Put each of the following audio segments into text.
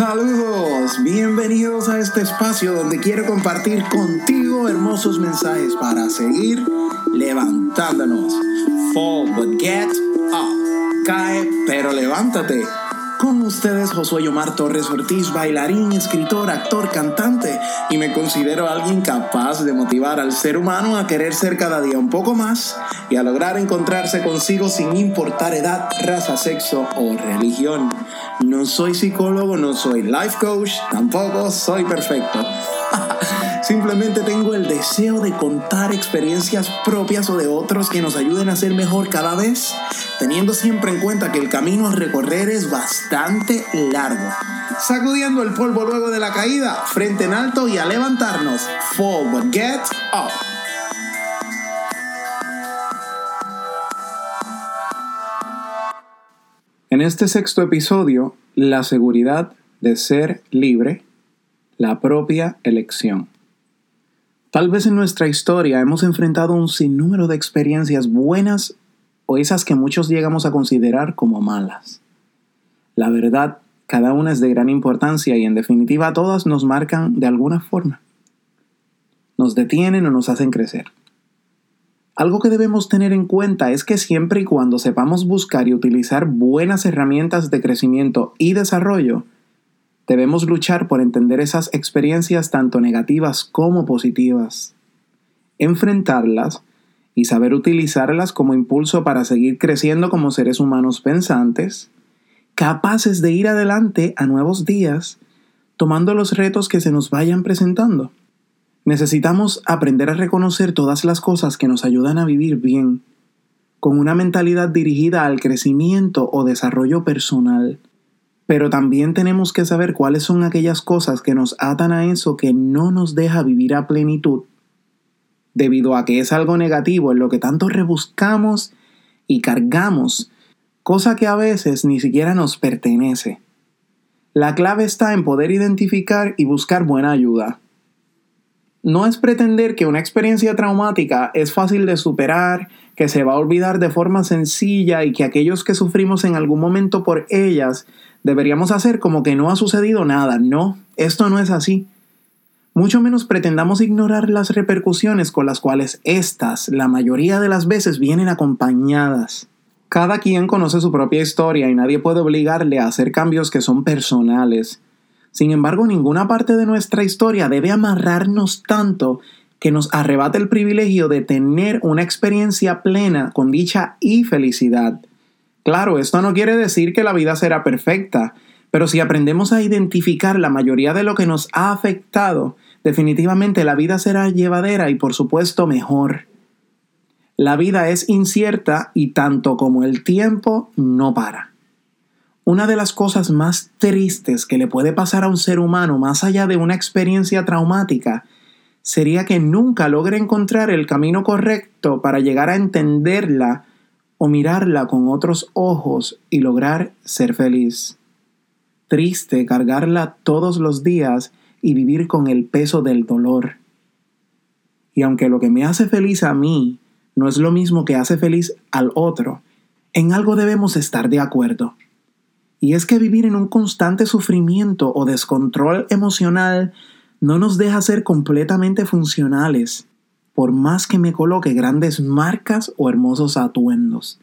Saludos, bienvenidos a este espacio donde quiero compartir contigo hermosos mensajes para seguir levantándonos. Fall but get up. Cae pero levántate. Con ustedes Josué Omar Torres Ortiz, bailarín, escritor, actor, cantante, y me considero alguien capaz de motivar al ser humano a querer ser cada día un poco más y a lograr encontrarse consigo sin importar edad, raza, sexo o religión. No soy psicólogo, no soy life coach, tampoco soy perfecto. Simplemente tengo el deseo de contar experiencias propias o de otros que nos ayuden a ser mejor cada vez, teniendo siempre en cuenta que el camino a recorrer es bastante largo. Sacudiendo el polvo luego de la caída, frente en alto y a levantarnos. Forward, get up. En este sexto episodio, la seguridad de ser libre, la propia elección. Tal vez en nuestra historia hemos enfrentado un sinnúmero de experiencias buenas o esas que muchos llegamos a considerar como malas. La verdad, cada una es de gran importancia y en definitiva todas nos marcan de alguna forma. Nos detienen o nos hacen crecer. Algo que debemos tener en cuenta es que siempre y cuando sepamos buscar y utilizar buenas herramientas de crecimiento y desarrollo, Debemos luchar por entender esas experiencias tanto negativas como positivas, enfrentarlas y saber utilizarlas como impulso para seguir creciendo como seres humanos pensantes, capaces de ir adelante a nuevos días, tomando los retos que se nos vayan presentando. Necesitamos aprender a reconocer todas las cosas que nos ayudan a vivir bien, con una mentalidad dirigida al crecimiento o desarrollo personal pero también tenemos que saber cuáles son aquellas cosas que nos atan a eso que no nos deja vivir a plenitud, debido a que es algo negativo en lo que tanto rebuscamos y cargamos, cosa que a veces ni siquiera nos pertenece. La clave está en poder identificar y buscar buena ayuda. No es pretender que una experiencia traumática es fácil de superar, que se va a olvidar de forma sencilla y que aquellos que sufrimos en algún momento por ellas deberíamos hacer como que no ha sucedido nada. No, esto no es así. Mucho menos pretendamos ignorar las repercusiones con las cuales éstas, la mayoría de las veces, vienen acompañadas. Cada quien conoce su propia historia y nadie puede obligarle a hacer cambios que son personales. Sin embargo, ninguna parte de nuestra historia debe amarrarnos tanto que nos arrebate el privilegio de tener una experiencia plena con dicha y felicidad. Claro, esto no quiere decir que la vida será perfecta, pero si aprendemos a identificar la mayoría de lo que nos ha afectado, definitivamente la vida será llevadera y por supuesto mejor. La vida es incierta y tanto como el tiempo no para. Una de las cosas más tristes que le puede pasar a un ser humano más allá de una experiencia traumática sería que nunca logre encontrar el camino correcto para llegar a entenderla o mirarla con otros ojos y lograr ser feliz. Triste cargarla todos los días y vivir con el peso del dolor. Y aunque lo que me hace feliz a mí no es lo mismo que hace feliz al otro, en algo debemos estar de acuerdo. Y es que vivir en un constante sufrimiento o descontrol emocional no nos deja ser completamente funcionales por más que me coloque grandes marcas o hermosos atuendos,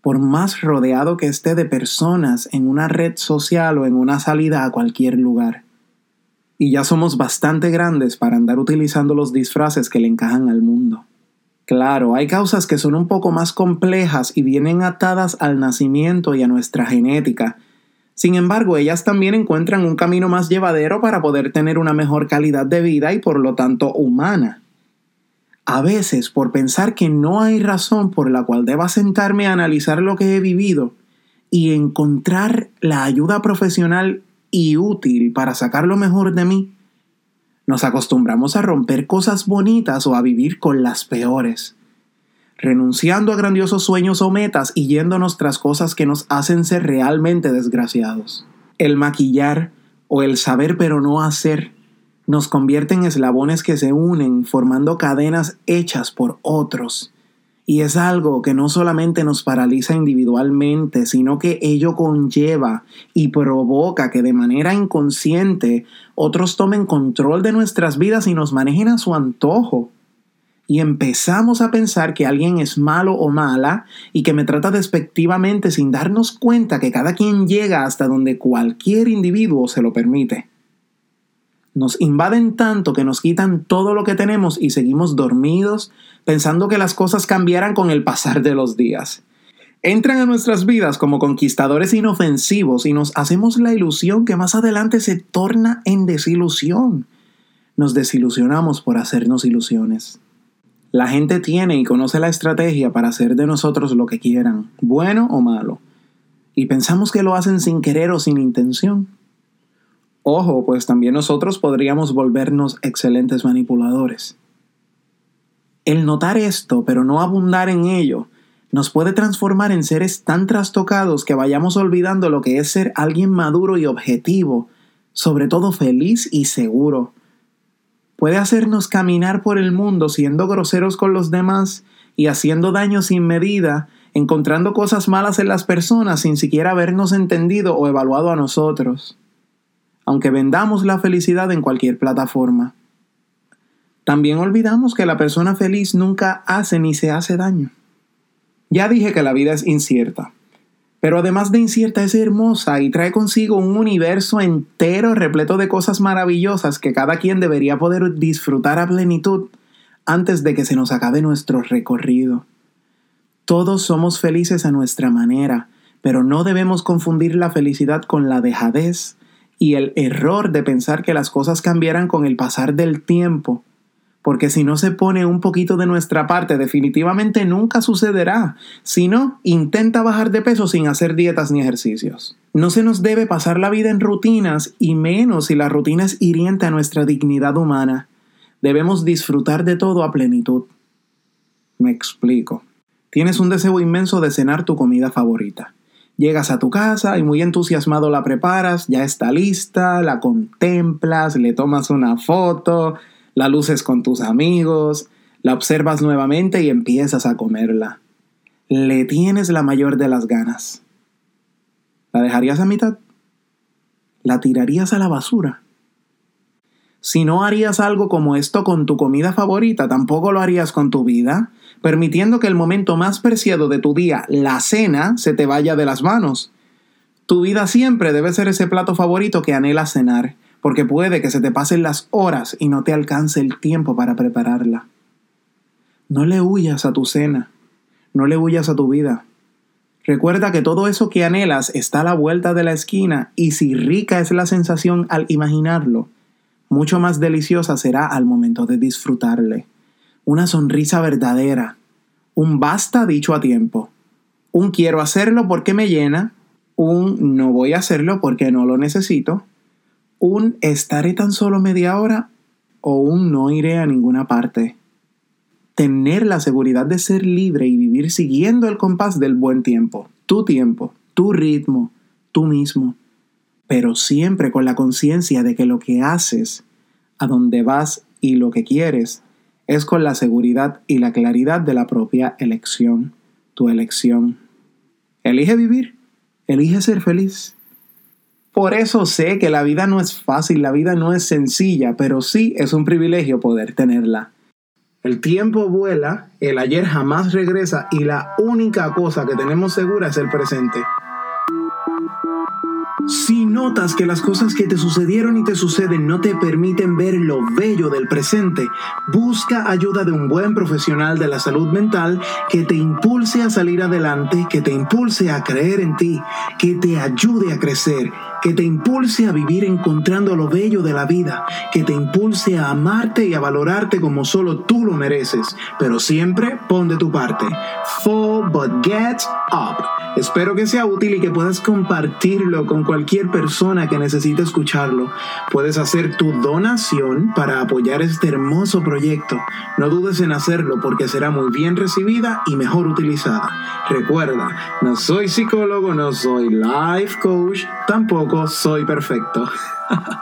por más rodeado que esté de personas en una red social o en una salida a cualquier lugar. Y ya somos bastante grandes para andar utilizando los disfraces que le encajan al mundo. Claro, hay causas que son un poco más complejas y vienen atadas al nacimiento y a nuestra genética. Sin embargo, ellas también encuentran un camino más llevadero para poder tener una mejor calidad de vida y por lo tanto humana. A veces, por pensar que no hay razón por la cual deba sentarme a analizar lo que he vivido y encontrar la ayuda profesional y útil para sacar lo mejor de mí, nos acostumbramos a romper cosas bonitas o a vivir con las peores, renunciando a grandiosos sueños o metas y yéndonos tras cosas que nos hacen ser realmente desgraciados. El maquillar o el saber pero no hacer nos convierte en eslabones que se unen formando cadenas hechas por otros Y es algo que no solamente nos paraliza individualmente, sino que ello conlleva y provoca que de manera inconsciente otros tomen control de nuestras vidas y nos manejen a su antojo. Y empezamos a pensar que alguien es malo o mala y que me trata despectivamente sin darnos cuenta que cada quien llega hasta donde cualquier individuo se lo permite. Nos invaden tanto que nos quitan todo lo que tenemos y seguimos dormidos pensando que las cosas cambiarán con el pasar de los días. Entran a nuestras vidas como conquistadores inofensivos y nos hacemos la ilusión que más adelante se torna en desilusión. Nos desilusionamos por hacernos ilusiones. La gente tiene y conoce la estrategia para hacer de nosotros lo que quieran, bueno o malo, y pensamos que lo hacen sin querer o sin intención. Ojo, pues también nosotros podríamos volvernos excelentes manipuladores. El notar esto, pero no abundar en ello, nos puede transformar en seres tan trastocados que vayamos olvidando lo que es ser alguien maduro y objetivo, sobre todo feliz y seguro. Puede hacernos caminar por el mundo siendo groseros con los demás y haciendo daño sin medida, encontrando cosas malas en las personas sin siquiera habernos entendido o evaluado a nosotros aunque vendamos la felicidad en cualquier plataforma. También olvidamos que la persona feliz nunca hace ni se hace daño. Ya dije que la vida es incierta, pero además de incierta es hermosa y trae consigo un universo entero repleto de cosas maravillosas que cada quien debería poder disfrutar a plenitud antes de que se nos acabe nuestro recorrido. Todos somos felices a nuestra manera, pero no debemos confundir la felicidad con la dejadez, y el error de pensar que las cosas cambiarán con el pasar del tiempo. Porque si no se pone un poquito de nuestra parte, definitivamente nunca sucederá. Si no, intenta bajar de peso sin hacer dietas ni ejercicios. No se nos debe pasar la vida en rutinas y menos si la rutina es hiriente a nuestra dignidad humana. Debemos disfrutar de todo a plenitud. Me explico. Tienes un deseo inmenso de cenar tu comida favorita. Llegas a tu casa y muy entusiasmado la preparas, ya está lista, la contemplas, le tomas una foto, la luces con tus amigos, la observas nuevamente y empiezas a comerla. Le tienes la mayor de las ganas. ¿La dejarías a mitad? ¿La tirarías a la basura? Si no harías algo como esto con tu comida favorita, tampoco lo harías con tu vida, permitiendo que el momento más preciado de tu día, la cena, se te vaya de las manos. Tu vida siempre debe ser ese plato favorito que anhelas cenar, porque puede que se te pasen las horas y no te alcance el tiempo para prepararla. No le huyas a tu cena, no le huyas a tu vida. Recuerda que todo eso que anhelas está a la vuelta de la esquina y si rica es la sensación al imaginarlo, mucho más deliciosa será al momento de disfrutarle. Una sonrisa verdadera, un basta dicho a tiempo, un quiero hacerlo porque me llena, un no voy a hacerlo porque no lo necesito, un estaré tan solo media hora o un no iré a ninguna parte. Tener la seguridad de ser libre y vivir siguiendo el compás del buen tiempo, tu tiempo, tu ritmo, tú mismo pero siempre con la conciencia de que lo que haces, a donde vas y lo que quieres, es con la seguridad y la claridad de la propia elección, tu elección. Elige vivir, elige ser feliz. Por eso sé que la vida no es fácil, la vida no es sencilla, pero sí es un privilegio poder tenerla. El tiempo vuela, el ayer jamás regresa y la única cosa que tenemos segura es el presente. Si notas que las cosas que te sucedieron y te suceden no te permiten ver lo bello del presente, busca ayuda de un buen profesional de la salud mental que te impulse a salir adelante, que te impulse a creer en ti, que te ayude a crecer, que te impulse a vivir encontrando lo bello de la vida, que te impulse a amarte y a valorarte como solo tú lo mereces, pero siempre pon de tu parte. Fall but get up. Espero que sea útil y que puedas compartirlo con cualquier persona que necesite escucharlo. Puedes hacer tu donación para apoyar este hermoso proyecto. No dudes en hacerlo porque será muy bien recibida y mejor utilizada. Recuerda, no soy psicólogo, no soy life coach, soy perfecto.